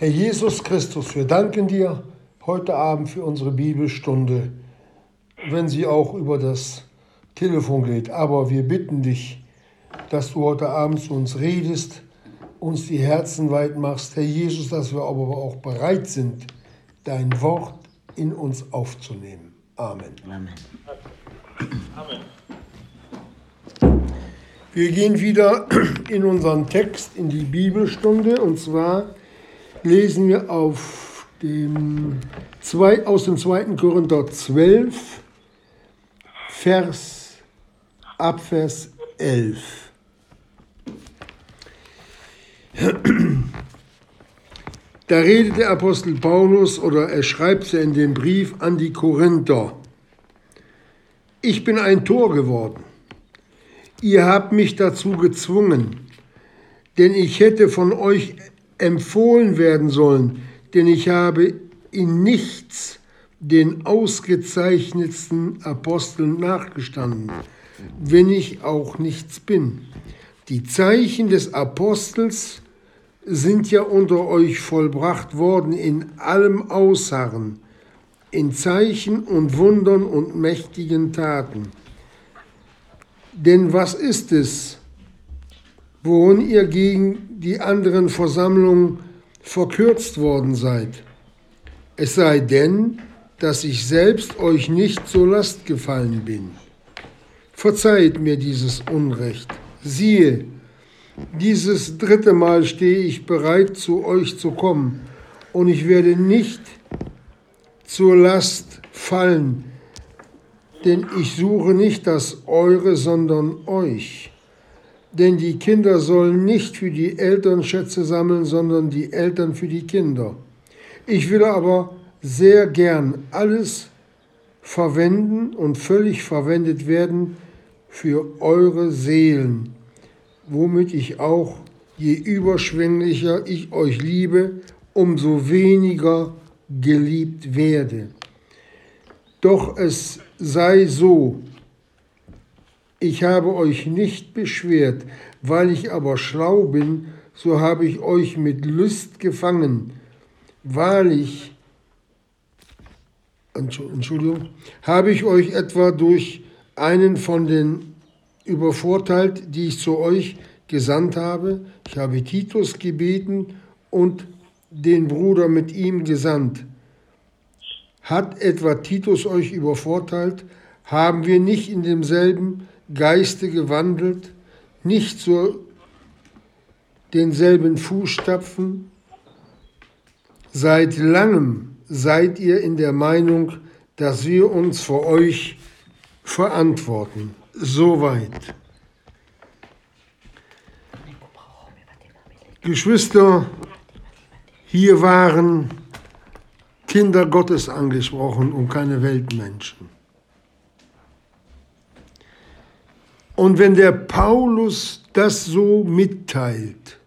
Herr Jesus Christus, wir danken dir heute Abend für unsere Bibelstunde, wenn sie auch über das Telefon geht. Aber wir bitten dich, dass du heute Abend zu uns redest, uns die Herzen weit machst, Herr Jesus, dass wir aber auch bereit sind, dein Wort in uns aufzunehmen. Amen. Amen. Amen. Wir gehen wieder in unseren Text, in die Bibelstunde, und zwar lesen wir auf dem zwei, aus dem 2. Korinther 12, Vers, ab Vers 11. Da redet der Apostel Paulus oder er schreibt es in dem Brief an die Korinther. Ich bin ein Tor geworden. Ihr habt mich dazu gezwungen, denn ich hätte von euch empfohlen werden sollen, denn ich habe in nichts den ausgezeichnetsten Aposteln nachgestanden, wenn ich auch nichts bin. Die Zeichen des Apostels sind ja unter euch vollbracht worden in allem Ausharren, in Zeichen und Wundern und mächtigen Taten. Denn was ist es, worin ihr gegen die anderen Versammlungen verkürzt worden seid. Es sei denn, dass ich selbst euch nicht zur Last gefallen bin. Verzeiht mir dieses Unrecht. Siehe, dieses dritte Mal stehe ich bereit, zu euch zu kommen, und ich werde nicht zur Last fallen, denn ich suche nicht das Eure, sondern euch. Denn die Kinder sollen nicht für die Eltern Schätze sammeln, sondern die Eltern für die Kinder. Ich will aber sehr gern alles verwenden und völlig verwendet werden für eure Seelen, womit ich auch, je überschwänglicher ich euch liebe, umso weniger geliebt werde. Doch es sei so, ich habe euch nicht beschwert, weil ich aber schlau bin, so habe ich euch mit Lust gefangen. Wahrlich, Entschuldigung, habe ich euch etwa durch einen von den übervorteilt, die ich zu euch gesandt habe. Ich habe Titus gebeten und den Bruder mit ihm gesandt. Hat etwa Titus euch übervorteilt? Haben wir nicht in demselben Geiste gewandelt, nicht zu denselben Fußstapfen? Seit langem seid ihr in der Meinung, dass wir uns vor euch verantworten. Soweit. Geschwister, hier waren Kinder Gottes angesprochen und keine Weltmenschen. Und wenn der Paulus das so mitteilt,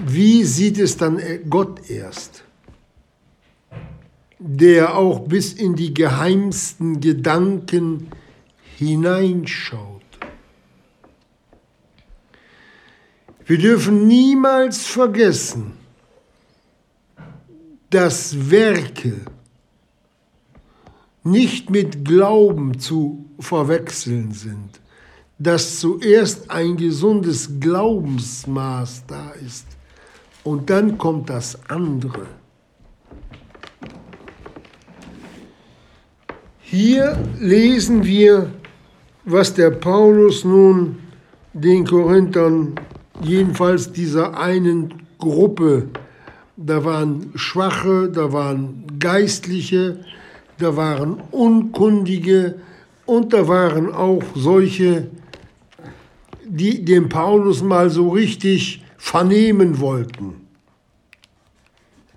wie sieht es dann Gott erst, der auch bis in die geheimsten Gedanken hineinschaut? Wir dürfen niemals vergessen, dass Werke, nicht mit Glauben zu verwechseln sind, dass zuerst ein gesundes Glaubensmaß da ist und dann kommt das andere. Hier lesen wir, was der Paulus nun den Korinthern, jedenfalls dieser einen Gruppe, da waren Schwache, da waren Geistliche, da waren Unkundige und da waren auch solche, die den Paulus mal so richtig vernehmen wollten.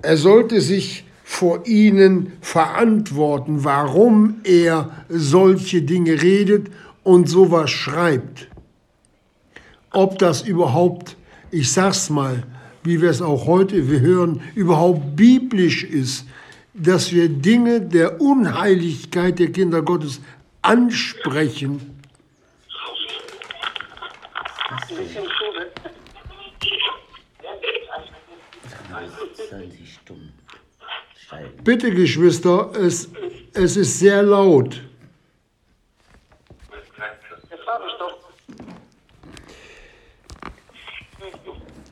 Er sollte sich vor ihnen verantworten, warum er solche Dinge redet und sowas schreibt. Ob das überhaupt, ich sag's mal, wie wir es auch heute hören, überhaupt biblisch ist, dass wir Dinge der Unheiligkeit der Kinder Gottes ansprechen. Bitte, Geschwister, es, es ist sehr laut.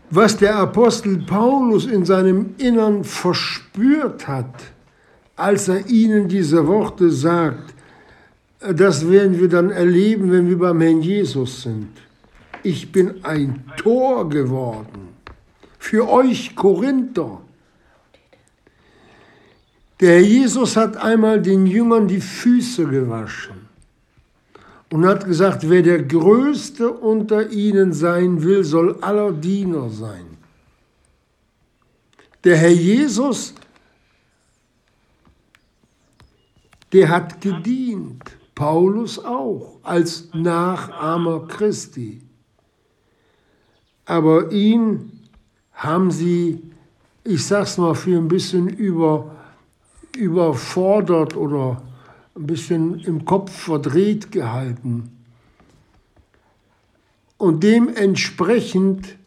Was der Apostel Paulus in seinem Innern verspürt hat, als er ihnen diese Worte sagt, das werden wir dann erleben, wenn wir beim Herrn Jesus sind. Ich bin ein Tor geworden für euch Korinther. Der Herr Jesus hat einmal den Jüngern die Füße gewaschen und hat gesagt, wer der Größte unter ihnen sein will, soll aller Diener sein. Der Herr Jesus, der hat gedient, Paulus auch, als Nachahmer Christi. Aber ihn haben sie, ich sag's mal, für ein bisschen über, überfordert oder ein bisschen im Kopf verdreht gehalten. Und dementsprechend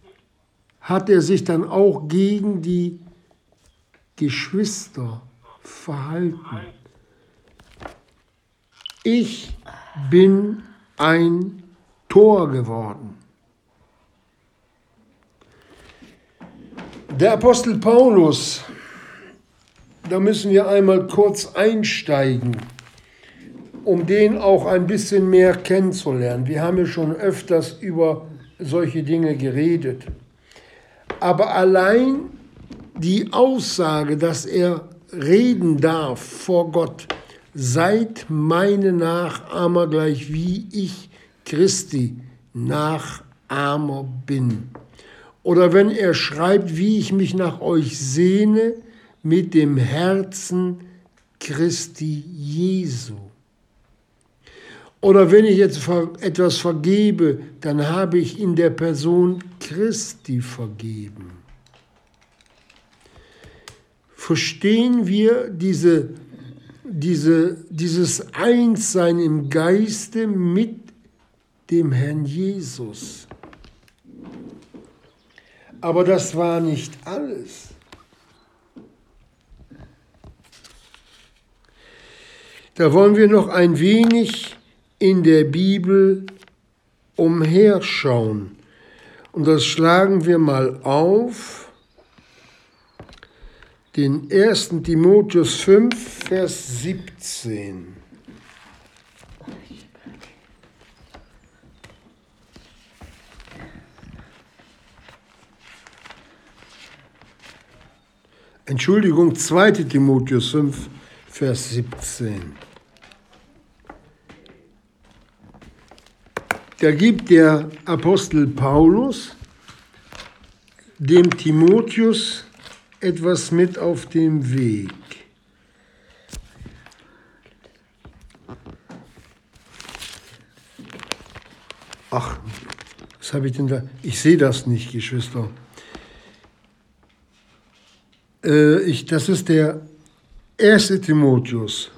hat er sich dann auch gegen die Geschwister verhalten. Ich bin ein Tor geworden. Der Apostel Paulus, da müssen wir einmal kurz einsteigen, um den auch ein bisschen mehr kennenzulernen. Wir haben ja schon öfters über solche Dinge geredet. Aber allein die Aussage, dass er reden darf vor Gott, seid meine Nachahmer gleich wie ich Christi Nachahmer bin. Oder wenn er schreibt, wie ich mich nach euch sehne mit dem Herzen Christi Jesu. Oder wenn ich jetzt etwas vergebe, dann habe ich in der Person Christi vergeben. Verstehen wir diese, diese, dieses Einssein im Geiste mit dem Herrn Jesus? Aber das war nicht alles. Da wollen wir noch ein wenig in der Bibel umherschauen. Und das schlagen wir mal auf. Den 1. Timotheus 5, Vers 17. Entschuldigung, 2. Timotheus 5, Vers 17. Da gibt der Apostel Paulus dem Timotheus etwas mit auf dem Weg. Ach, was habe ich denn da? Ich sehe das nicht, Geschwister. Äh, ich, das ist der erste Timotheus.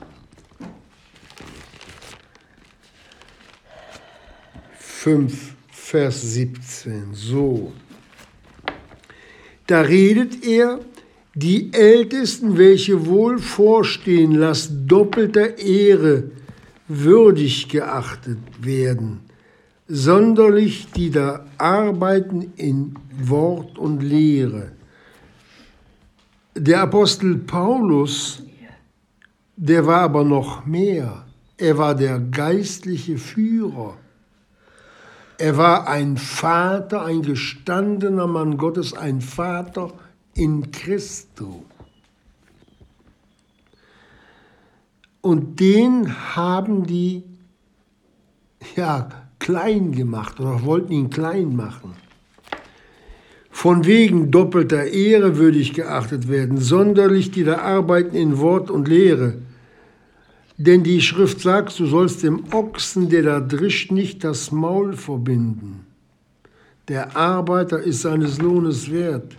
Fünf, Vers 17. So. Da redet er, die Ältesten, welche wohl vorstehen, lasst doppelter Ehre würdig geachtet werden, sonderlich die da arbeiten in Wort und Lehre der Apostel Paulus, der war aber noch mehr. Er war der geistliche Führer. Er war ein Vater, ein gestandener Mann Gottes, ein Vater in Christo. Und den haben die ja klein gemacht oder wollten ihn klein machen. Von wegen doppelter Ehre würdig geachtet werden, sonderlich die da arbeiten in Wort und Lehre. Denn die Schrift sagt, du sollst dem Ochsen, der da drischt, nicht das Maul verbinden. Der Arbeiter ist seines Lohnes wert.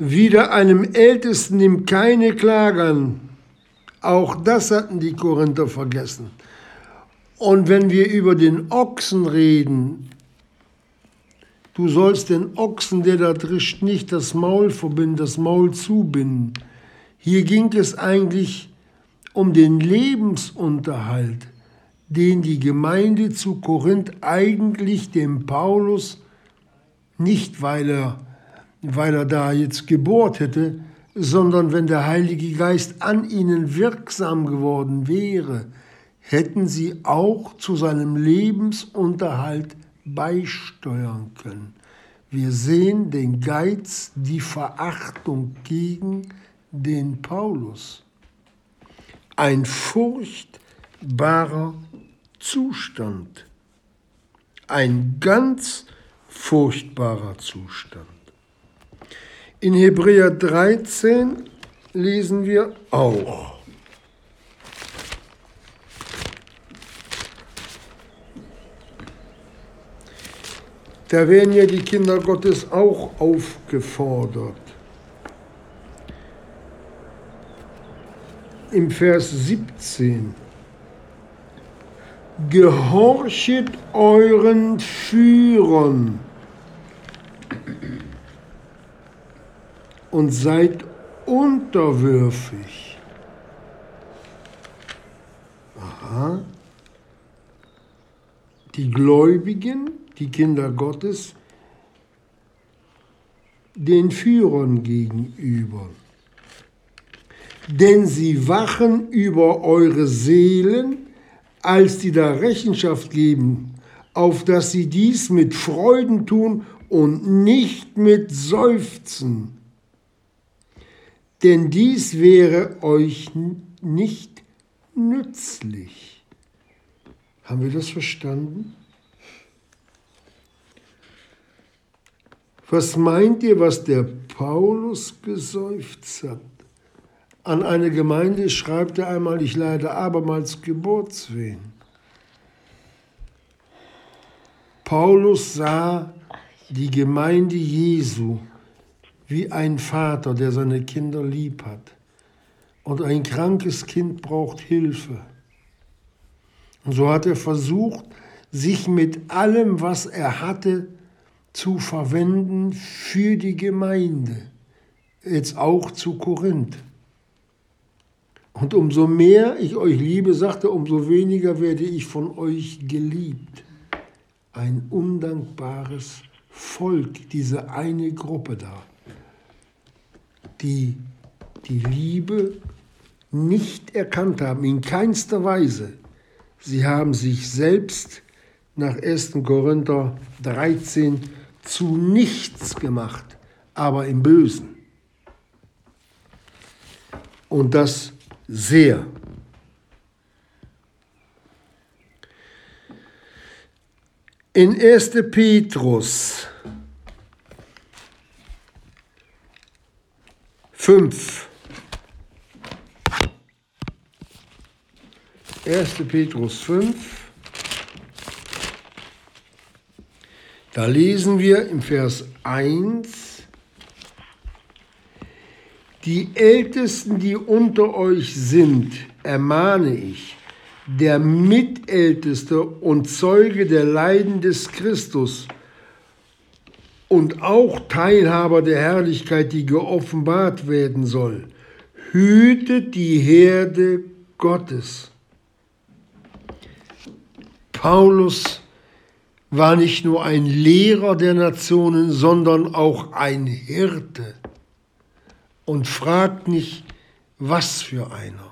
Wieder einem Ältesten nimmt keine Klage an. Auch das hatten die Korinther vergessen. Und wenn wir über den Ochsen reden, Du sollst den Ochsen, der da drischt, nicht das Maul verbinden, das Maul zubinden. Hier ging es eigentlich um den Lebensunterhalt, den die Gemeinde zu Korinth eigentlich dem Paulus, nicht weil er, weil er da jetzt gebohrt hätte, sondern wenn der Heilige Geist an ihnen wirksam geworden wäre, hätten sie auch zu seinem Lebensunterhalt beisteuern können. Wir sehen den Geiz, die Verachtung gegen den Paulus. Ein furchtbarer Zustand. Ein ganz furchtbarer Zustand. In Hebräer 13 lesen wir auch. Da werden ja die Kinder Gottes auch aufgefordert. Im Vers 17. Gehorchet euren Führern und seid unterwürfig. Aha. Die Gläubigen die Kinder Gottes, den Führern gegenüber. Denn sie wachen über eure Seelen, als die da Rechenschaft geben, auf dass sie dies mit Freuden tun und nicht mit Seufzen. Denn dies wäre euch nicht nützlich. Haben wir das verstanden? Was meint ihr, was der Paulus geseufzt hat? An eine Gemeinde schreibt er einmal, ich leide abermals Geburtswehen. Paulus sah die Gemeinde Jesu wie ein Vater, der seine Kinder lieb hat. Und ein krankes Kind braucht Hilfe. Und so hat er versucht, sich mit allem, was er hatte, zu verwenden für die Gemeinde, jetzt auch zu Korinth. Und umso mehr ich euch liebe, sagte, umso weniger werde ich von euch geliebt. Ein undankbares Volk, diese eine Gruppe da, die die Liebe nicht erkannt haben, in keinster Weise. Sie haben sich selbst nach 1. Korinther 13 zu nichts gemacht, aber im Bösen. Und das sehr. In 1. Petrus 5. 1. Petrus 5. Da lesen wir im Vers 1, die Ältesten, die unter euch sind, ermahne ich, der Mitälteste und Zeuge der Leiden des Christus und auch Teilhaber der Herrlichkeit, die geoffenbart werden soll, hütet die Herde Gottes. Paulus war nicht nur ein Lehrer der Nationen, sondern auch ein Hirte. Und fragt nicht, was für einer.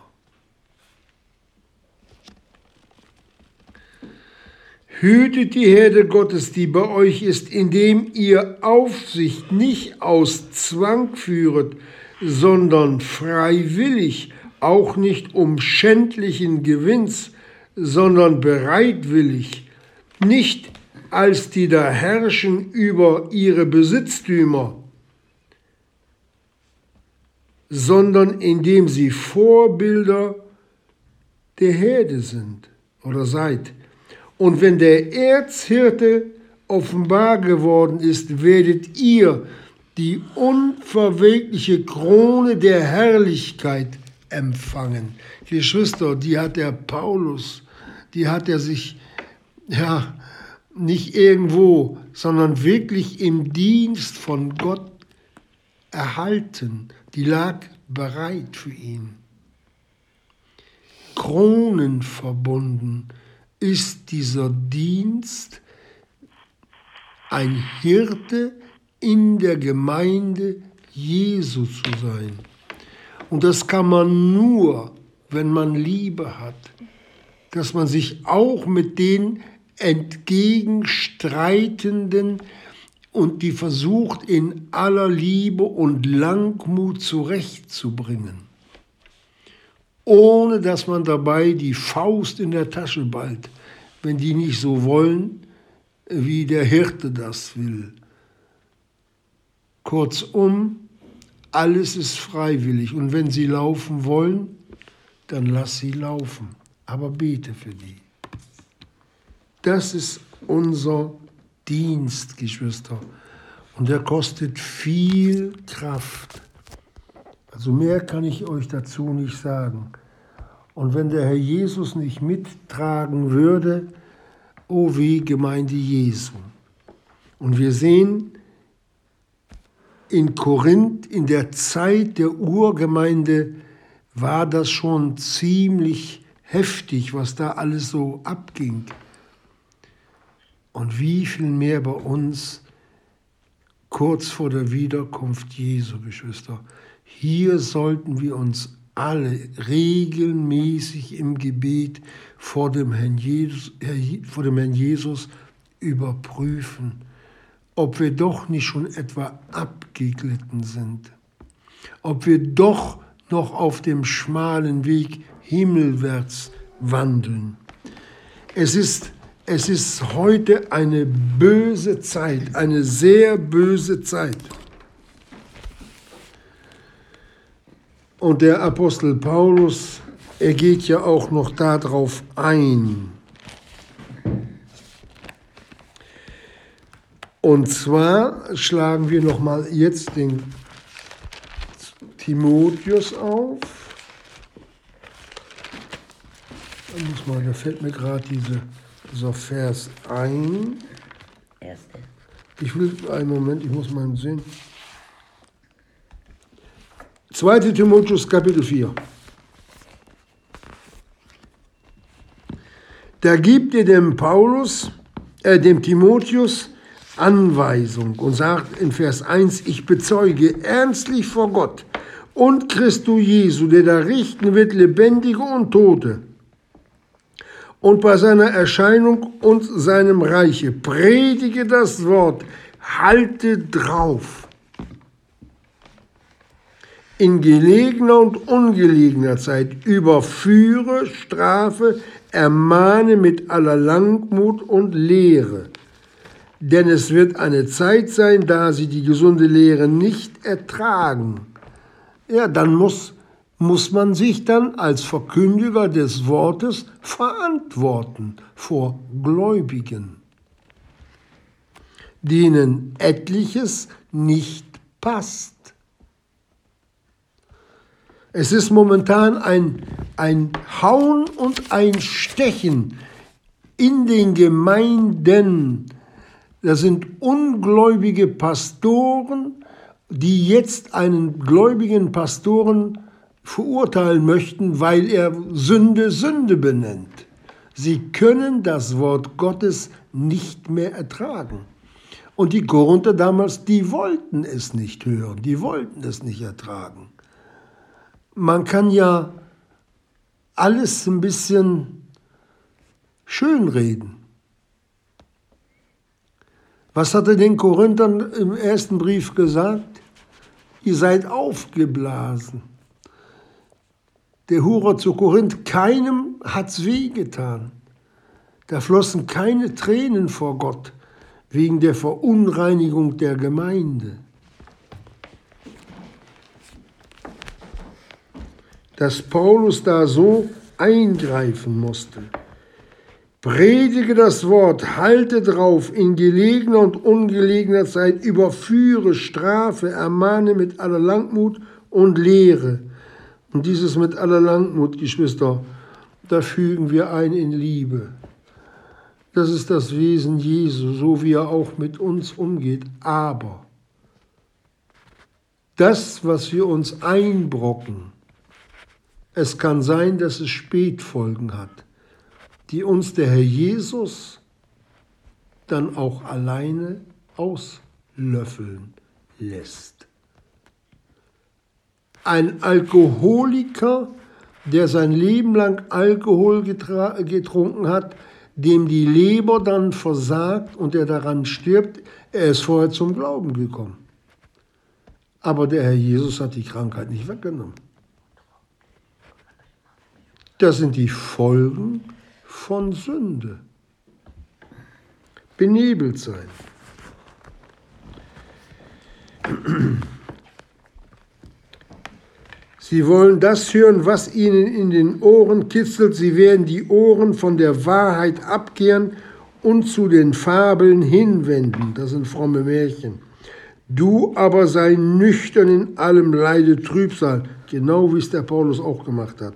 Hütet die Herde Gottes, die bei euch ist, indem ihr Aufsicht nicht aus Zwang führet, sondern freiwillig, auch nicht um schändlichen Gewinns, sondern bereitwillig, nicht als die da herrschen über ihre Besitztümer, sondern indem sie Vorbilder der Herde sind oder seid. Und wenn der Erzhirte offenbar geworden ist, werdet ihr die unverwegliche Krone der Herrlichkeit empfangen. Geschwister, die hat der Paulus, die hat er sich ja nicht irgendwo, sondern wirklich im Dienst von Gott erhalten. Die lag bereit für ihn. Kronen verbunden ist dieser Dienst ein Hirte in der Gemeinde Jesu zu sein. Und das kann man nur, wenn man Liebe hat, dass man sich auch mit den entgegenstreitenden und die versucht in aller Liebe und Langmut zurechtzubringen, ohne dass man dabei die Faust in der Tasche ballt, wenn die nicht so wollen, wie der Hirte das will. Kurzum, alles ist freiwillig und wenn sie laufen wollen, dann lass sie laufen, aber bete für die. Das ist unser Dienst, Geschwister. Und der kostet viel Kraft. Also mehr kann ich euch dazu nicht sagen. Und wenn der Herr Jesus nicht mittragen würde, oh wie Gemeinde Jesu. Und wir sehen in Korinth, in der Zeit der Urgemeinde, war das schon ziemlich heftig, was da alles so abging. Und wie viel mehr bei uns kurz vor der Wiederkunft Jesu, Geschwister. Hier sollten wir uns alle regelmäßig im Gebet vor dem Herrn Jesus, vor dem Herrn Jesus überprüfen, ob wir doch nicht schon etwa abgeglitten sind, ob wir doch noch auf dem schmalen Weg himmelwärts wandeln. Es ist, es ist heute eine böse Zeit, eine sehr böse Zeit. Und der Apostel Paulus, er geht ja auch noch darauf ein. Und zwar schlagen wir noch mal jetzt den Timotheus auf. Da muss mal, da fällt mir gerade diese, dieser Vers ein. Erste. Ich will einen Moment, ich muss mal sehen. 2. Timotheus Kapitel 4. Da gibt ihr dem Paulus, äh, dem Timotheus Anweisung und sagt in Vers 1, ich bezeuge ernstlich vor Gott und Christus Jesu, der da richten wird, Lebendige und Tote. Und bei seiner Erscheinung und seinem Reiche predige das Wort, halte drauf in gelegener und ungelegener Zeit überführe, strafe, ermahne mit aller Langmut und Lehre. Denn es wird eine Zeit sein, da sie die gesunde Lehre nicht ertragen. Ja, dann muss, muss man sich dann als Verkündiger des Wortes verantworten vor Gläubigen, denen etliches nicht passt. Es ist momentan ein, ein Hauen und ein Stechen in den Gemeinden. Da sind ungläubige Pastoren, die jetzt einen gläubigen Pastoren verurteilen möchten, weil er Sünde Sünde benennt. Sie können das Wort Gottes nicht mehr ertragen. Und die Korinther damals, die wollten es nicht hören, die wollten es nicht ertragen man kann ja alles ein bisschen schönreden. Was hat er den Korinthern im ersten Brief gesagt? Ihr seid aufgeblasen. Der Hurer zu Korinth, keinem hat's wehgetan. Da flossen keine Tränen vor Gott wegen der Verunreinigung der Gemeinde. Dass Paulus da so eingreifen musste. Predige das Wort, halte drauf, in gelegener und ungelegener Zeit, überführe, strafe, ermahne mit aller Langmut und lehre. Und dieses mit aller Langmut, Geschwister, da fügen wir ein in Liebe. Das ist das Wesen Jesu, so wie er auch mit uns umgeht. Aber das, was wir uns einbrocken, es kann sein, dass es Spätfolgen hat, die uns der Herr Jesus dann auch alleine auslöffeln lässt. Ein Alkoholiker, der sein Leben lang Alkohol getrunken hat, dem die Leber dann versagt und er daran stirbt, er ist vorher zum Glauben gekommen. Aber der Herr Jesus hat die Krankheit nicht weggenommen. Das sind die Folgen von Sünde. Benebelt sein. Sie wollen das hören, was ihnen in den Ohren kitzelt. Sie werden die Ohren von der Wahrheit abkehren und zu den Fabeln hinwenden. Das sind fromme Märchen. Du aber sei nüchtern in allem Leide Trübsal, genau wie es der Paulus auch gemacht hat.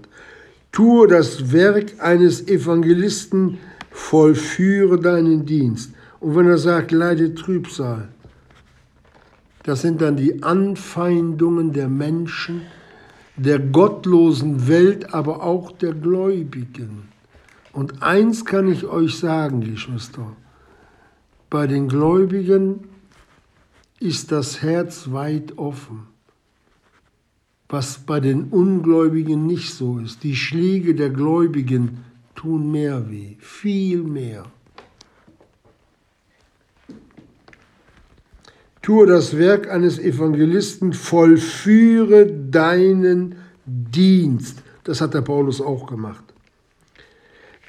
Tue das Werk eines Evangelisten, vollführe deinen Dienst. Und wenn er sagt, leide Trübsal, das sind dann die Anfeindungen der Menschen, der gottlosen Welt, aber auch der Gläubigen. Und eins kann ich euch sagen, Geschwister, bei den Gläubigen ist das Herz weit offen was bei den Ungläubigen nicht so ist. Die Schläge der Gläubigen tun mehr weh, viel mehr. Tue das Werk eines Evangelisten, vollführe deinen Dienst. Das hat der Paulus auch gemacht.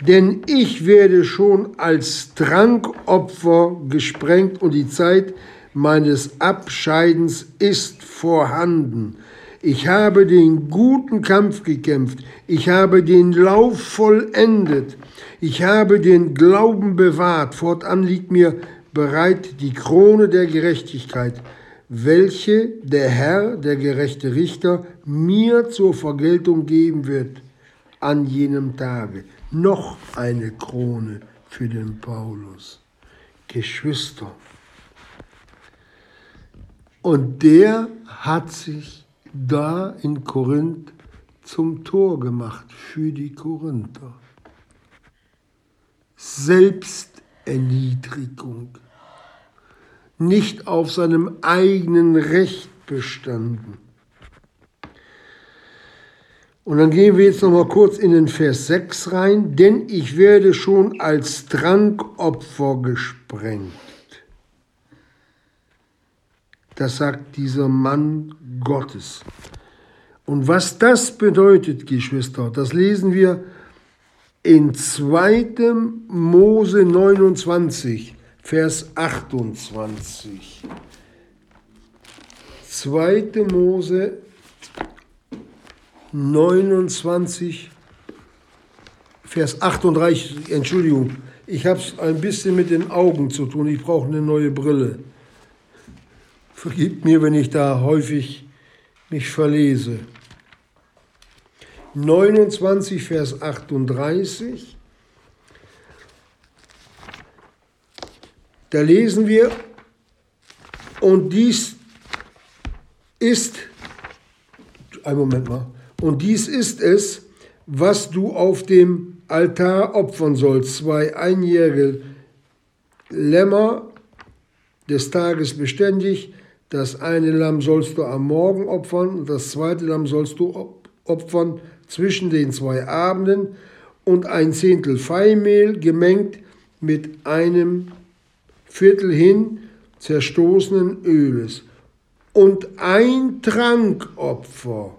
Denn ich werde schon als Trankopfer gesprengt und die Zeit meines Abscheidens ist vorhanden. Ich habe den guten Kampf gekämpft. Ich habe den Lauf vollendet. Ich habe den Glauben bewahrt. Fortan liegt mir bereit die Krone der Gerechtigkeit, welche der Herr, der gerechte Richter, mir zur Vergeltung geben wird an jenem Tage. Noch eine Krone für den Paulus. Geschwister. Und der hat sich da in Korinth zum Tor gemacht für die Korinther. Selbsterniedrigung, nicht auf seinem eigenen Recht bestanden. Und dann gehen wir jetzt noch mal kurz in den Vers 6 rein, denn ich werde schon als Trankopfer gesprengt. Das sagt dieser Mann Gottes. Und was das bedeutet, Geschwister, das lesen wir in 2. Mose 29, Vers 28. 2. Mose 29, Vers 38, Entschuldigung, ich habe es ein bisschen mit den Augen zu tun, ich brauche eine neue Brille. Vergib mir, wenn ich da häufig mich verlese. 29, Vers 38. Da lesen wir, und dies ist, ein Moment mal, und dies ist es, was du auf dem Altar opfern sollst, zwei einjährige Lämmer des Tages beständig, das eine Lamm sollst du am Morgen opfern, das zweite Lamm sollst du opfern zwischen den zwei Abenden und ein Zehntel Feimehl gemengt mit einem Viertel hin zerstoßenen Öles. Und ein Trankopfer,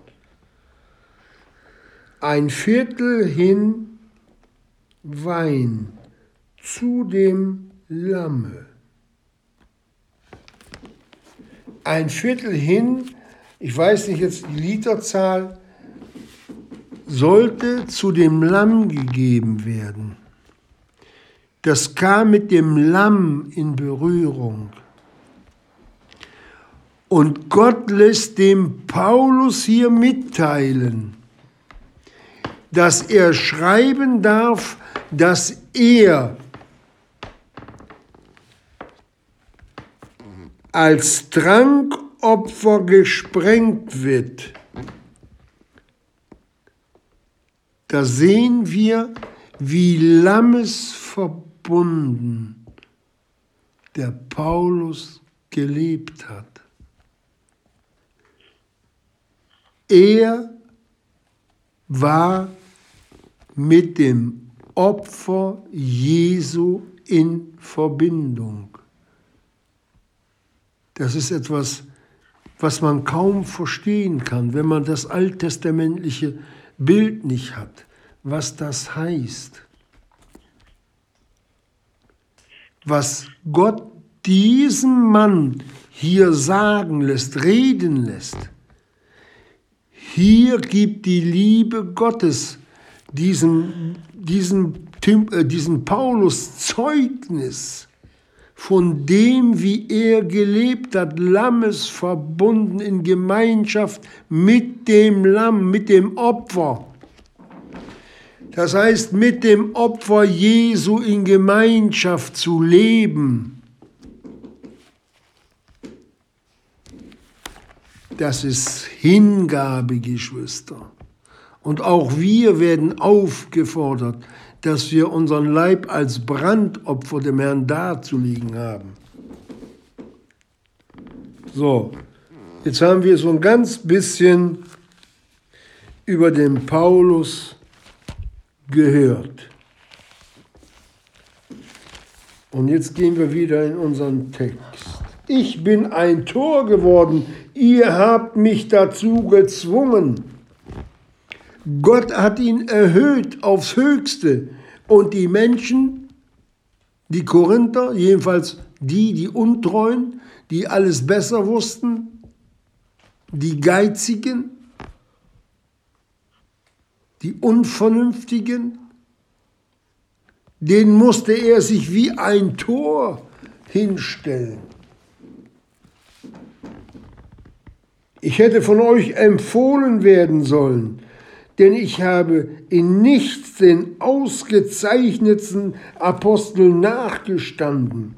ein Viertel hin Wein zu dem Lamme ein Viertel hin, ich weiß nicht jetzt die Literzahl, sollte zu dem Lamm gegeben werden. Das kam mit dem Lamm in Berührung. Und Gott lässt dem Paulus hier mitteilen, dass er schreiben darf, dass er als Trankopfer gesprengt wird, da sehen wir, wie lammesverbunden der Paulus gelebt hat. Er war mit dem Opfer Jesu in Verbindung. Das ist etwas, was man kaum verstehen kann, wenn man das alttestamentliche Bild nicht hat, was das heißt. Was Gott diesem Mann hier sagen lässt, reden lässt. Hier gibt die Liebe Gottes diesem, diesem, äh, diesem Paulus Zeugnis von dem, wie er gelebt hat, Lammes verbunden in Gemeinschaft mit dem Lamm, mit dem Opfer. Das heißt, mit dem Opfer Jesu in Gemeinschaft zu leben. Das ist Hingabe, Geschwister. Und auch wir werden aufgefordert, dass wir unseren Leib als Brandopfer dem Herrn darzulegen haben. So, jetzt haben wir so ein ganz bisschen über den Paulus gehört. Und jetzt gehen wir wieder in unseren Text. Ich bin ein Tor geworden, ihr habt mich dazu gezwungen. Gott hat ihn erhöht aufs Höchste. Und die Menschen, die Korinther, jedenfalls die, die Untreuen, die alles besser wussten, die Geizigen, die Unvernünftigen, denen musste er sich wie ein Tor hinstellen. Ich hätte von euch empfohlen werden sollen, denn ich habe in nichts den ausgezeichnetsten Aposteln nachgestanden,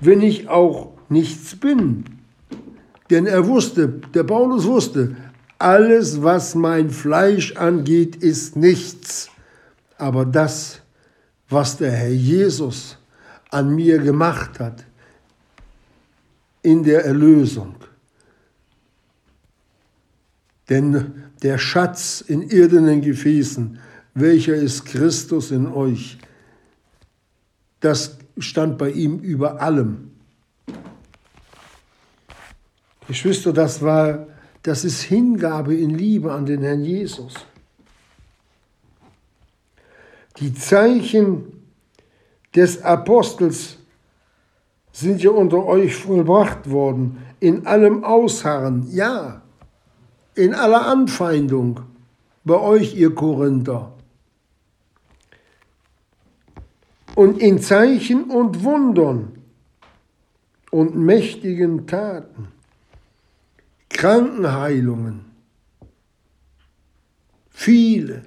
wenn ich auch nichts bin. Denn er wusste, der Paulus wusste, alles, was mein Fleisch angeht, ist nichts. Aber das, was der Herr Jesus an mir gemacht hat, in der Erlösung. Denn der Schatz in irdenen Gefäßen, welcher ist Christus in euch, das stand bei ihm über allem. Geschwister, das war, das ist Hingabe in Liebe an den Herrn Jesus. Die Zeichen des Apostels sind ja unter euch vollbracht worden, in allem Ausharren, ja, in aller Anfeindung bei euch, ihr Korinther. Und in Zeichen und Wundern und mächtigen Taten, Krankenheilungen, viele.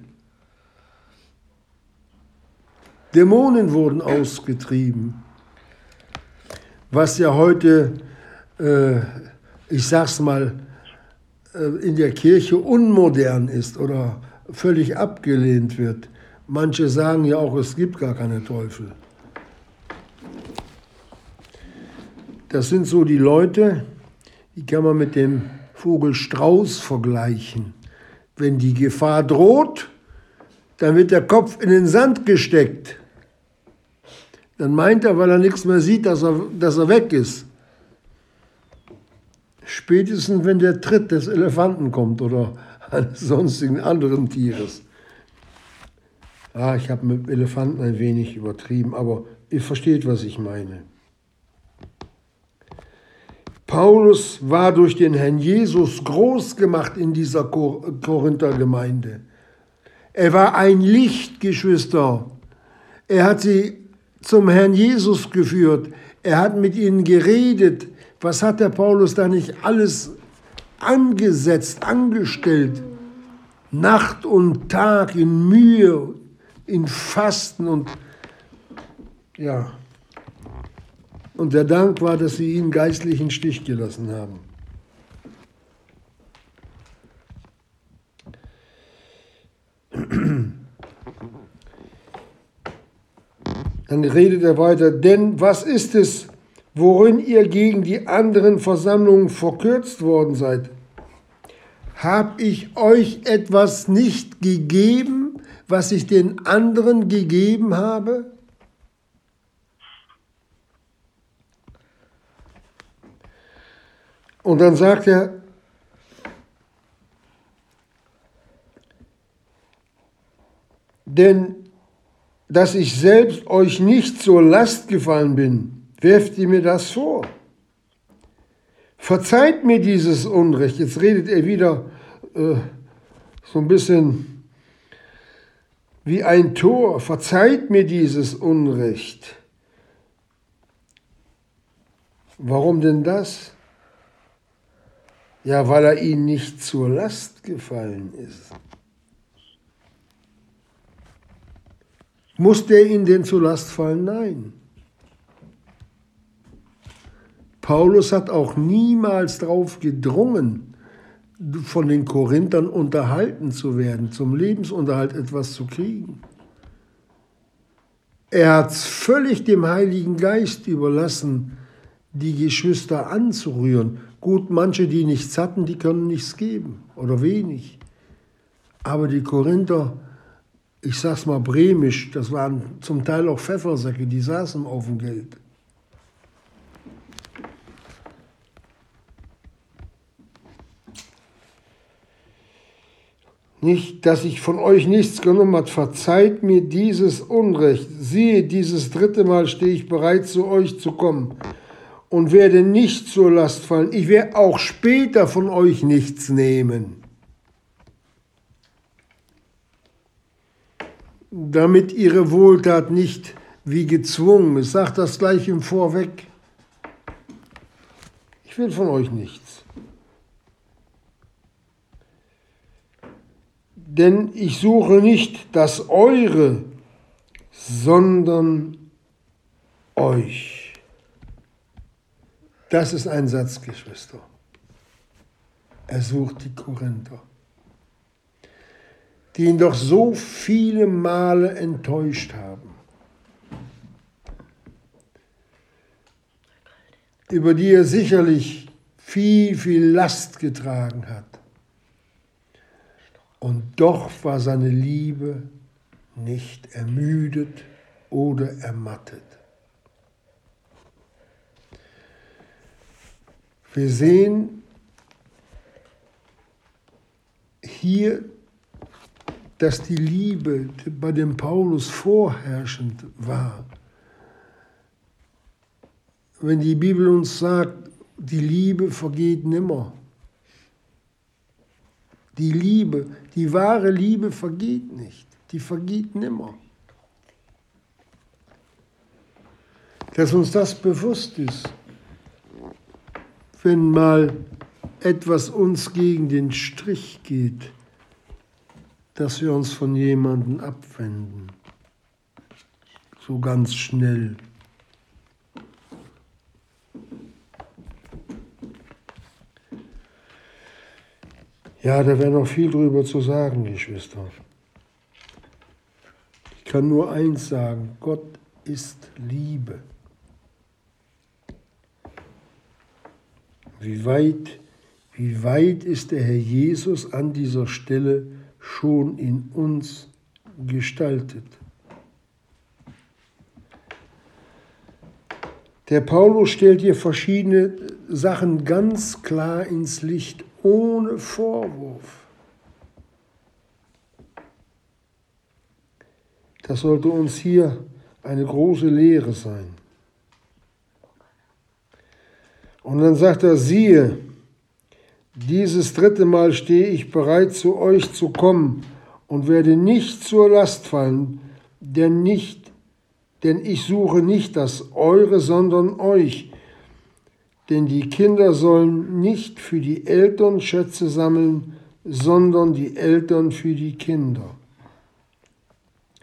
Dämonen wurden ausgetrieben, was ja heute, äh, ich sag's mal, in der Kirche unmodern ist oder völlig abgelehnt wird. Manche sagen ja auch, es gibt gar keine Teufel. Das sind so die Leute, die kann man mit dem Vogel Strauß vergleichen. Wenn die Gefahr droht, dann wird der Kopf in den Sand gesteckt. Dann meint er, weil er nichts mehr sieht, dass er, dass er weg ist. Spätestens, wenn der Tritt des Elefanten kommt oder eines sonstigen anderen Tieres. Ah, ich habe mit Elefanten ein wenig übertrieben, aber ihr versteht, was ich meine. Paulus war durch den Herrn Jesus groß gemacht in dieser Korinther Gemeinde. Er war ein Licht, Geschwister. Er hat sie zum Herrn Jesus geführt. Er hat mit ihnen geredet. Was hat der Paulus da nicht alles angesetzt, angestellt? Nacht und Tag in Mühe, in Fasten und ja. Und der Dank war, dass sie ihn geistlichen Stich gelassen haben. Dann redet er weiter, denn was ist es, worin ihr gegen die anderen Versammlungen verkürzt worden seid? Hab ich euch etwas nicht gegeben, was ich den anderen gegeben habe? Und dann sagt er, denn dass ich selbst euch nicht zur Last gefallen bin, werft ihr mir das vor. Verzeiht mir dieses Unrecht. Jetzt redet er wieder äh, so ein bisschen wie ein Tor. Verzeiht mir dieses Unrecht. Warum denn das? Ja, weil er ihnen nicht zur Last gefallen ist. Muss der ihnen denn zur Last fallen? Nein. Paulus hat auch niemals darauf gedrungen, von den Korinthern unterhalten zu werden, zum Lebensunterhalt etwas zu kriegen. Er hat völlig dem Heiligen Geist überlassen, die Geschwister anzurühren. Gut, manche, die nichts hatten, die können nichts geben oder wenig. Aber die Korinther, ich sag's mal bremisch, das waren zum Teil auch Pfeffersäcke, die saßen auf dem Geld. Nicht, dass ich von euch nichts genommen habe, verzeiht mir dieses Unrecht. Siehe, dieses dritte Mal stehe ich bereit, zu euch zu kommen und werde nicht zur Last fallen. Ich werde auch später von euch nichts nehmen. Damit ihre Wohltat nicht wie gezwungen ist. Sagt das gleich im Vorweg. Ich will von euch nichts. Denn ich suche nicht das Eure, sondern euch. Das ist ein Satz, Geschwister. Er sucht die Korinther, die ihn doch so viele Male enttäuscht haben, über die er sicherlich viel, viel Last getragen hat. Und doch war seine Liebe nicht ermüdet oder ermattet. Wir sehen hier, dass die Liebe bei dem Paulus vorherrschend war. Wenn die Bibel uns sagt, die Liebe vergeht nimmer. Die Liebe, die wahre Liebe vergeht nicht, die vergeht nimmer. Dass uns das bewusst ist wenn mal etwas uns gegen den Strich geht, dass wir uns von jemandem abwenden. So ganz schnell. Ja, da wäre noch viel drüber zu sagen, Geschwister. Ich kann nur eins sagen, Gott ist Liebe. Wie weit, wie weit ist der Herr Jesus an dieser Stelle schon in uns gestaltet? Der Paulus stellt hier verschiedene Sachen ganz klar ins Licht, ohne Vorwurf. Das sollte uns hier eine große Lehre sein. Und dann sagt er, siehe, dieses dritte Mal stehe ich bereit, zu euch zu kommen und werde nicht zur Last fallen, denn nicht, denn ich suche nicht das Eure, sondern euch. Denn die Kinder sollen nicht für die Eltern Schätze sammeln, sondern die Eltern für die Kinder.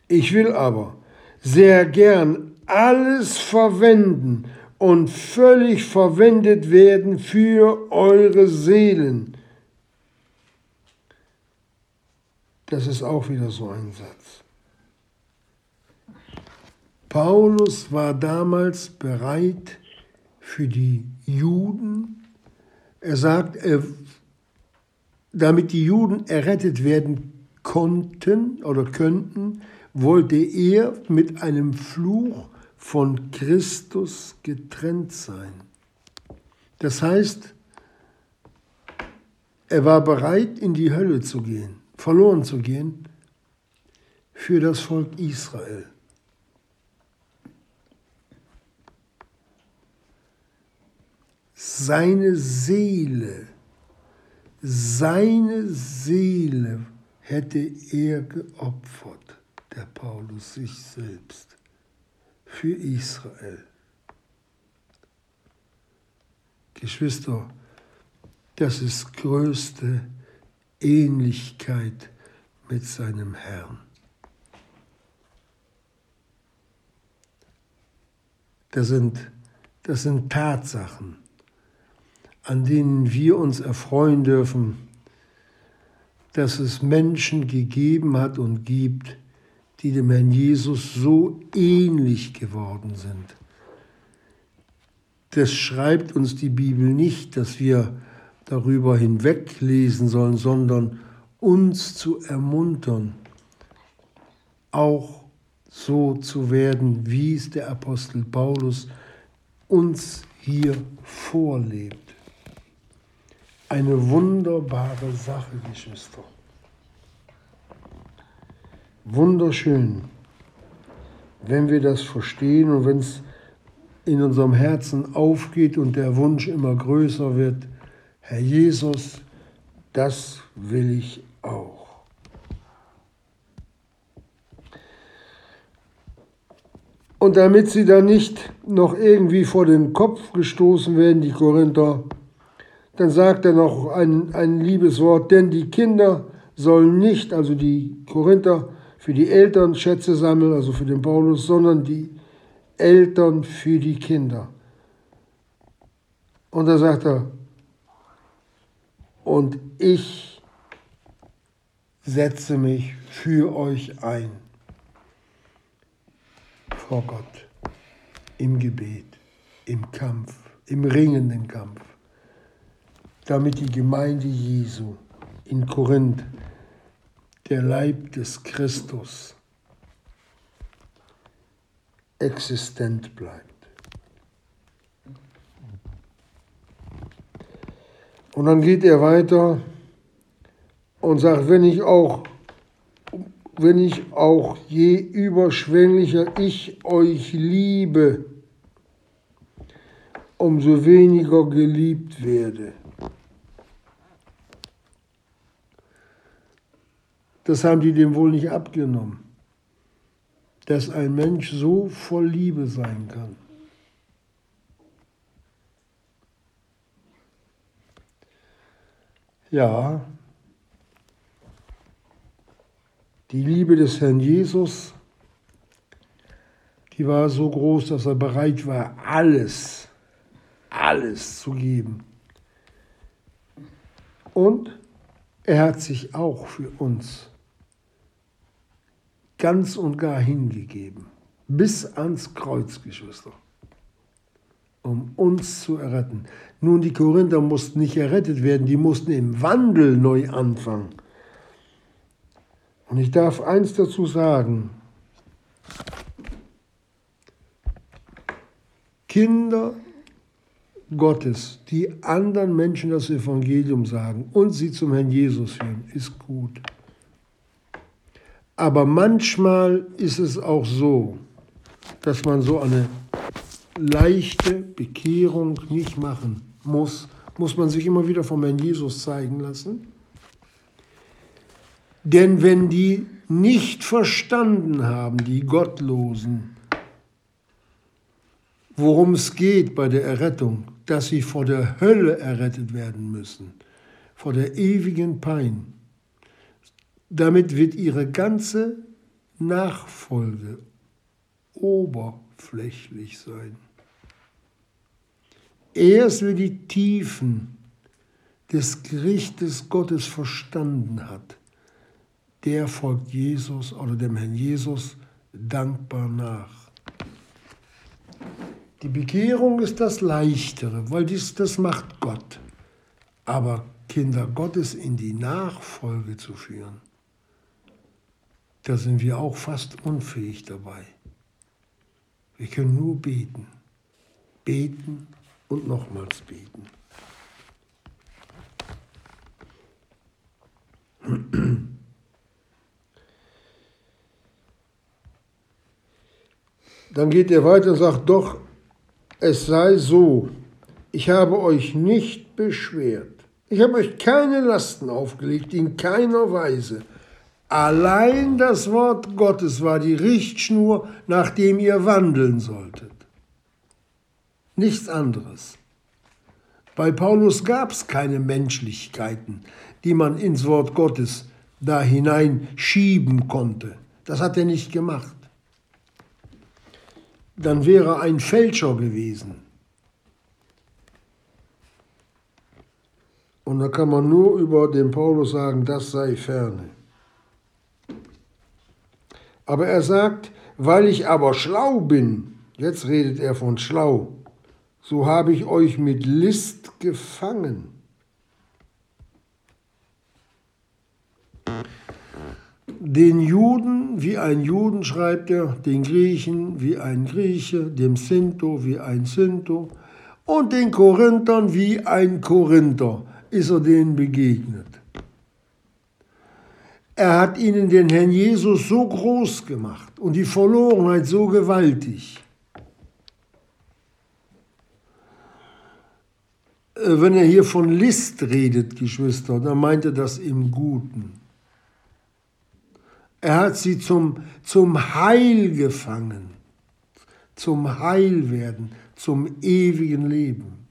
Ich will aber sehr gern alles verwenden, und völlig verwendet werden für eure Seelen. Das ist auch wieder so ein Satz. Paulus war damals bereit für die Juden. Er sagt, er, damit die Juden errettet werden konnten oder könnten, wollte er mit einem Fluch von Christus getrennt sein. Das heißt, er war bereit, in die Hölle zu gehen, verloren zu gehen für das Volk Israel. Seine Seele, seine Seele hätte er geopfert, der Paulus sich selbst, für Israel. Geschwister, das ist größte Ähnlichkeit mit seinem Herrn. Das sind, das sind Tatsachen an denen wir uns erfreuen dürfen, dass es Menschen gegeben hat und gibt, die dem Herrn Jesus so ähnlich geworden sind. Das schreibt uns die Bibel nicht, dass wir darüber hinweglesen sollen, sondern uns zu ermuntern, auch so zu werden, wie es der Apostel Paulus uns hier vorlebt eine wunderbare Sache, Geschwister. Wunderschön, wenn wir das verstehen und wenn es in unserem Herzen aufgeht und der Wunsch immer größer wird, Herr Jesus, das will ich auch. Und damit sie da nicht noch irgendwie vor den Kopf gestoßen werden, die Korinther, dann sagt er noch ein, ein liebes Wort, denn die Kinder sollen nicht, also die Korinther, für die Eltern Schätze sammeln, also für den Paulus, sondern die Eltern für die Kinder. Und da sagt er, und ich setze mich für euch ein vor Gott im Gebet, im Kampf, im ringenden Kampf damit die Gemeinde Jesu in Korinth, der Leib des Christus, existent bleibt. Und dann geht er weiter und sagt, wenn ich auch, wenn ich auch je überschwänglicher ich euch liebe, umso weniger geliebt werde. Das haben die dem wohl nicht abgenommen, dass ein Mensch so voll Liebe sein kann. Ja, die Liebe des Herrn Jesus, die war so groß, dass er bereit war, alles, alles zu geben. Und er hat sich auch für uns ganz und gar hingegeben, bis ans Kreuz, Geschwister, um uns zu erretten. Nun, die Korinther mussten nicht errettet werden, die mussten im Wandel neu anfangen. Und ich darf eins dazu sagen. Kinder Gottes, die anderen Menschen das Evangelium sagen und sie zum Herrn Jesus führen, ist gut. Aber manchmal ist es auch so, dass man so eine leichte Bekehrung nicht machen muss, muss man sich immer wieder vom Herrn Jesus zeigen lassen. Denn wenn die nicht verstanden haben, die Gottlosen, worum es geht bei der Errettung, dass sie vor der Hölle errettet werden müssen, vor der ewigen Pein, damit wird ihre ganze Nachfolge oberflächlich sein. erst wer die Tiefen des Gerichtes Gottes verstanden hat, der folgt Jesus oder dem Herrn Jesus dankbar nach. Die Bekehrung ist das Leichtere, weil dies, das macht Gott. Aber Kinder Gottes in die Nachfolge zu führen, da sind wir auch fast unfähig dabei. Wir können nur beten, beten und nochmals beten. Dann geht er weiter und sagt, doch, es sei so, ich habe euch nicht beschwert. Ich habe euch keine Lasten aufgelegt, in keiner Weise. Allein das Wort Gottes war die Richtschnur, nach dem ihr wandeln solltet. Nichts anderes. Bei Paulus gab es keine Menschlichkeiten, die man ins Wort Gottes da hineinschieben konnte. Das hat er nicht gemacht. Dann wäre er ein Fälscher gewesen. Und da kann man nur über den Paulus sagen, das sei ferne. Aber er sagt, weil ich aber schlau bin, jetzt redet er von schlau, so habe ich euch mit List gefangen. Den Juden wie ein Juden schreibt er, den Griechen wie ein Grieche, dem Sinto wie ein Sinto und den Korinthern wie ein Korinther ist er denen begegnet. Er hat ihnen den Herrn Jesus so groß gemacht und die Verlorenheit so gewaltig. Äh, wenn er hier von List redet, Geschwister, dann meint er das im Guten. Er hat sie zum, zum Heil gefangen, zum Heilwerden, zum ewigen Leben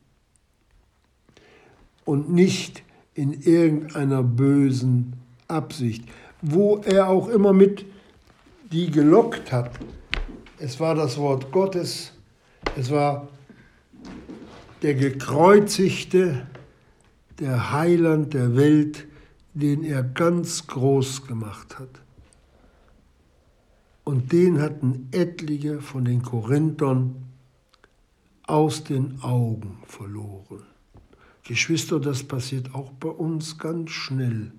und nicht in irgendeiner bösen Absicht, wo er auch immer mit die gelockt hat. Es war das Wort Gottes, es war der gekreuzigte, der Heiland der Welt, den er ganz groß gemacht hat. Und den hatten etliche von den Korinthern aus den Augen verloren. Geschwister, das passiert auch bei uns ganz schnell.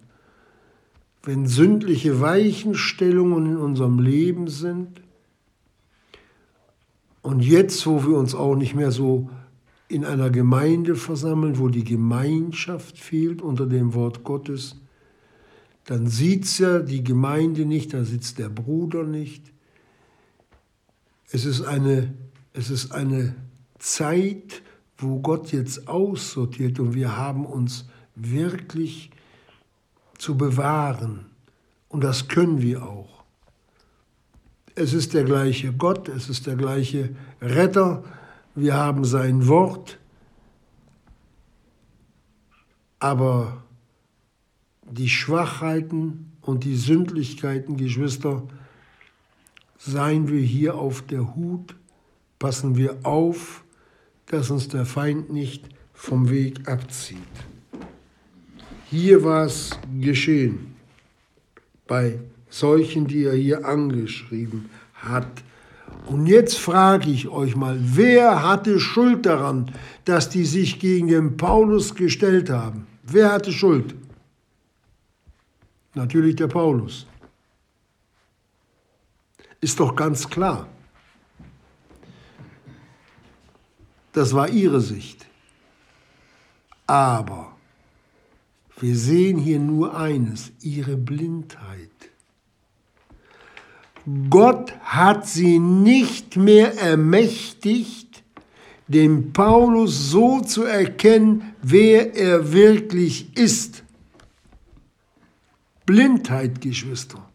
Wenn sündliche Weichenstellungen in unserem Leben sind und jetzt, wo wir uns auch nicht mehr so in einer Gemeinde versammeln, wo die Gemeinschaft fehlt unter dem Wort Gottes, dann sieht ja die Gemeinde nicht, da sitzt der Bruder nicht. Es ist eine, es ist eine Zeit, wo Gott jetzt aussortiert und wir haben uns wirklich zu bewahren. Und das können wir auch. Es ist der gleiche Gott, es ist der gleiche Retter, wir haben sein Wort, aber die Schwachheiten und die Sündlichkeiten, Geschwister, seien wir hier auf der Hut, passen wir auf, dass uns der Feind nicht vom Weg abzieht. Hier war es geschehen, bei solchen, die er hier angeschrieben hat. Und jetzt frage ich euch mal, wer hatte Schuld daran, dass die sich gegen den Paulus gestellt haben? Wer hatte Schuld? Natürlich der Paulus. Ist doch ganz klar. Das war ihre Sicht. Aber wir sehen hier nur eines, ihre Blindheit. Gott hat sie nicht mehr ermächtigt, den Paulus so zu erkennen, wer er wirklich ist. Blindheit, Geschwister.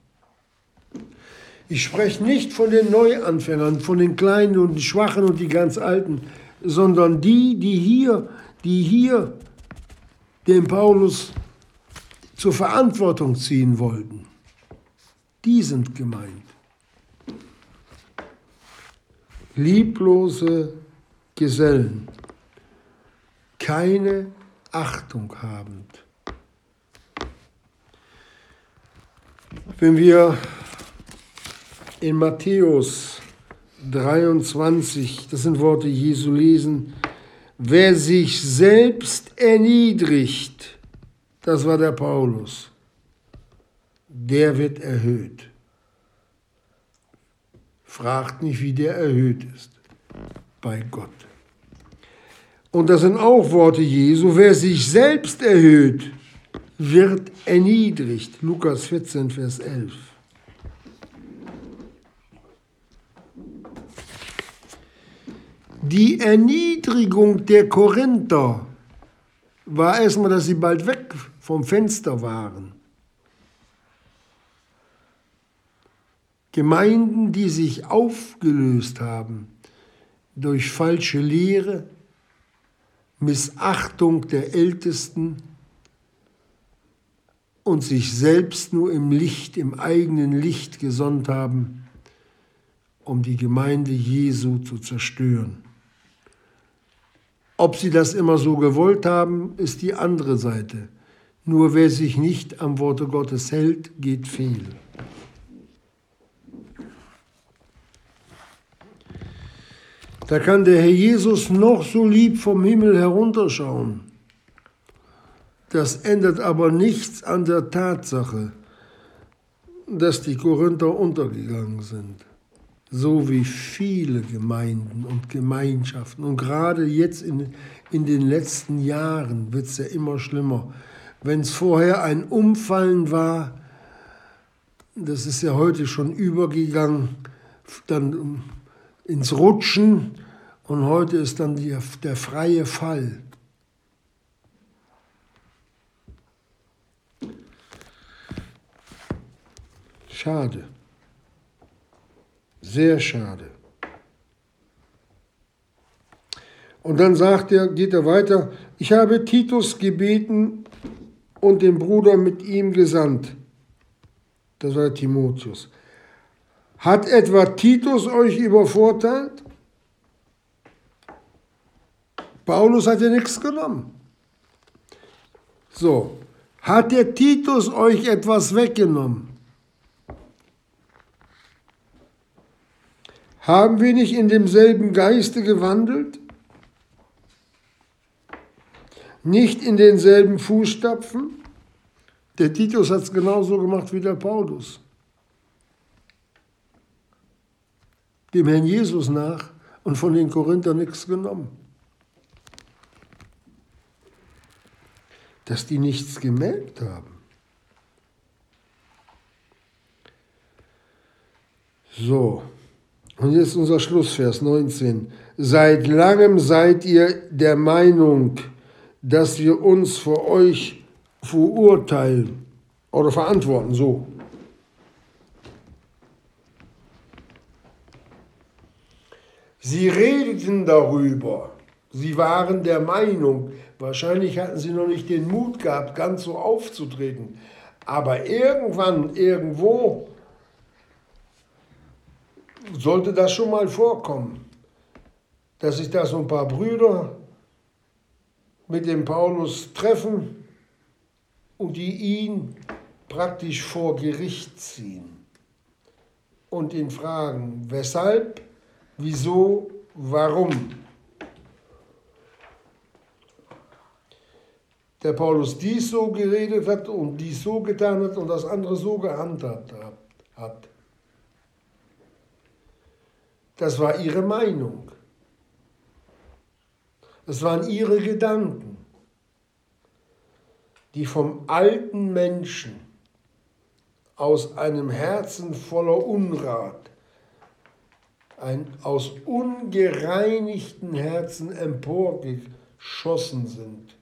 Ich spreche nicht von den Neuanfängern, von den Kleinen und den Schwachen und die ganz Alten sondern die, die hier, die hier den Paulus zur Verantwortung ziehen wollten. Die sind gemeint. Lieblose Gesellen. keine Achtung habend. Wenn wir in Matthäus 23, das sind Worte Jesu lesen, wer sich selbst erniedrigt, das war der Paulus, der wird erhöht. Fragt nicht, wie der erhöht ist. Bei Gott. Und das sind auch Worte Jesu. Wer sich selbst erhöht, wird erniedrigt. Lukas 14, Vers 11. Die Erniedrigung der Korinther war erstmal, dass sie bald weg vom Fenster waren. Gemeinden, die sich aufgelöst haben durch falsche Lehre, Missachtung der Ältesten und sich selbst nur im Licht, im eigenen Licht gesonnt haben, um die Gemeinde Jesu zu zerstören. Ob sie das immer so gewollt haben, ist die andere Seite. Nur wer sich nicht am Worte Gottes hält, geht fehl. Da kann der Herr Jesus noch so lieb vom Himmel herunterschauen. Das ändert aber nichts an der Tatsache, dass die Korinther untergegangen sind. So wie viele Gemeinden und Gemeinschaften. Und gerade jetzt in, in den letzten Jahren wird es ja immer schlimmer. Wenn es vorher ein Umfallen war, das ist ja heute schon übergegangen, dann ins Rutschen und heute ist dann die, der freie Fall. Schade. Sehr schade. Und dann sagt er, geht er weiter, ich habe Titus gebeten und den Bruder mit ihm gesandt. Das war Timotheus. Hat etwa Titus euch übervorteilt? Paulus hat ja nichts genommen. So, hat der Titus euch etwas weggenommen? Haben wir nicht in demselben Geiste gewandelt? Nicht in denselben Fußstapfen? Der Titus hat es genauso gemacht wie der Paulus. dem Herrn Jesus nach und von den Korinthern nichts genommen. Dass die nichts gemerkt haben. So, und jetzt unser Schlussvers 19. Seit langem seid ihr der Meinung, dass wir uns vor euch verurteilen oder verantworten, so. Sie redeten darüber. Sie waren der Meinung, wahrscheinlich hatten sie noch nicht den Mut gehabt, ganz so aufzutreten. Aber irgendwann, irgendwo sollte das schon mal vorkommen, dass sich da so ein paar Brüder mit dem Paulus treffen und die ihn praktisch vor Gericht ziehen und ihn fragen, weshalb Wieso? Warum? Der Paulus dies so geredet hat und dies so getan hat und das andere so gehandhabt hat. Das war ihre Meinung. Das waren ihre Gedanken, die vom alten Menschen aus einem Herzen voller Unrat ein aus ungereinigten Herzen emporgeschossen sind,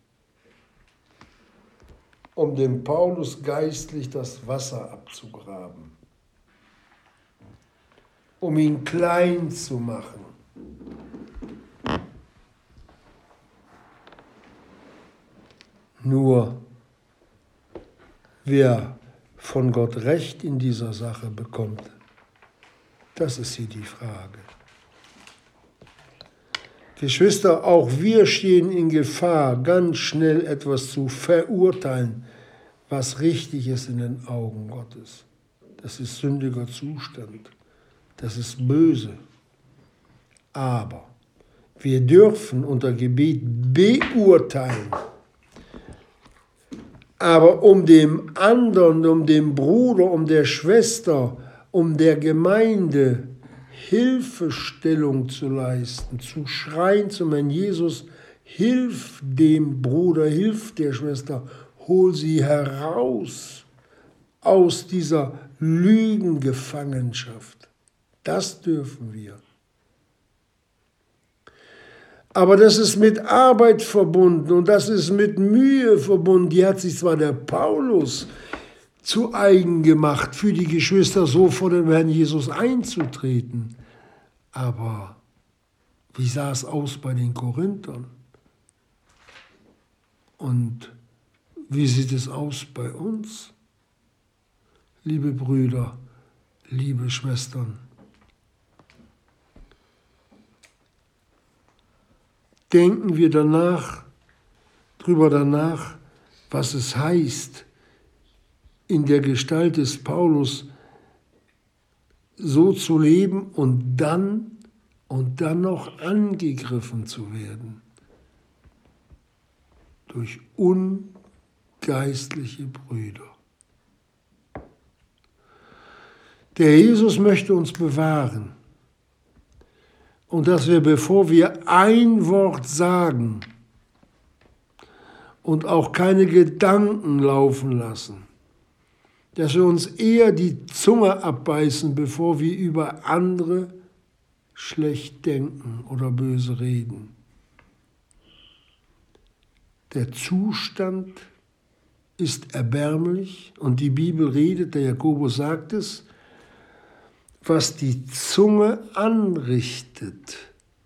um dem Paulus geistlich das Wasser abzugraben, um ihn klein zu machen. Nur wer von Gott Recht in dieser Sache bekommt, das ist hier die Frage. Geschwister, auch wir stehen in Gefahr, ganz schnell etwas zu verurteilen, was richtig ist in den Augen Gottes. Das ist sündiger Zustand. Das ist böse. Aber wir dürfen unter Gebet beurteilen. Aber um dem anderen, um dem Bruder, um der Schwester, um der Gemeinde Hilfestellung zu leisten, zu schreien zu meinem Jesus, hilf dem Bruder, hilf der Schwester, hol sie heraus aus dieser Lügengefangenschaft. Das dürfen wir. Aber das ist mit Arbeit verbunden und das ist mit Mühe verbunden. Die hat sich zwar der Paulus zu eigen gemacht, für die Geschwister so vor den Herrn Jesus einzutreten. Aber wie sah es aus bei den Korinthern? Und wie sieht es aus bei uns? Liebe Brüder, liebe Schwestern, denken wir danach, drüber danach, was es heißt, in der Gestalt des Paulus so zu leben und dann und dann noch angegriffen zu werden durch ungeistliche Brüder. Der Jesus möchte uns bewahren und dass wir, bevor wir ein Wort sagen und auch keine Gedanken laufen lassen, dass wir uns eher die Zunge abbeißen, bevor wir über andere schlecht denken oder böse reden. Der Zustand ist erbärmlich und die Bibel redet, der Jakobus sagt es, was die Zunge anrichtet.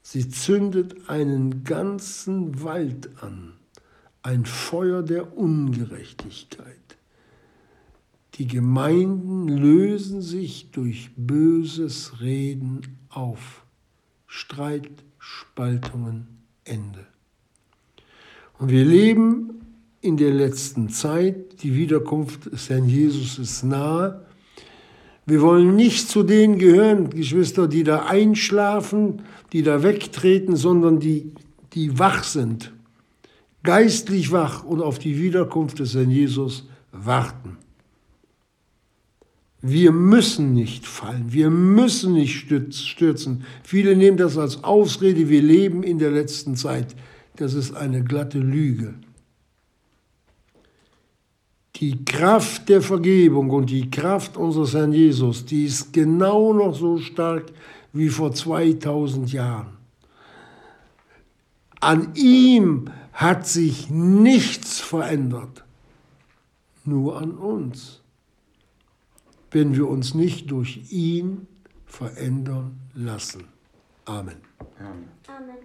Sie zündet einen ganzen Wald an, ein Feuer der Ungerechtigkeit. Die Gemeinden lösen sich durch böses Reden auf. Streit, Spaltungen, Ende. Und wir leben in der letzten Zeit, die Wiederkunft des Herrn Jesus ist nahe. Wir wollen nicht zu denen gehören, Geschwister, die da einschlafen, die da wegtreten, sondern die, die wach sind, geistlich wach und auf die Wiederkunft des Herrn Jesus warten. Wir müssen nicht fallen, wir müssen nicht stürzen. Viele nehmen das als Ausrede, wir leben in der letzten Zeit. Das ist eine glatte Lüge. Die Kraft der Vergebung und die Kraft unseres Herrn Jesus, die ist genau noch so stark wie vor 2000 Jahren. An ihm hat sich nichts verändert, nur an uns wenn wir uns nicht durch ihn verändern lassen. Amen. Amen. Amen.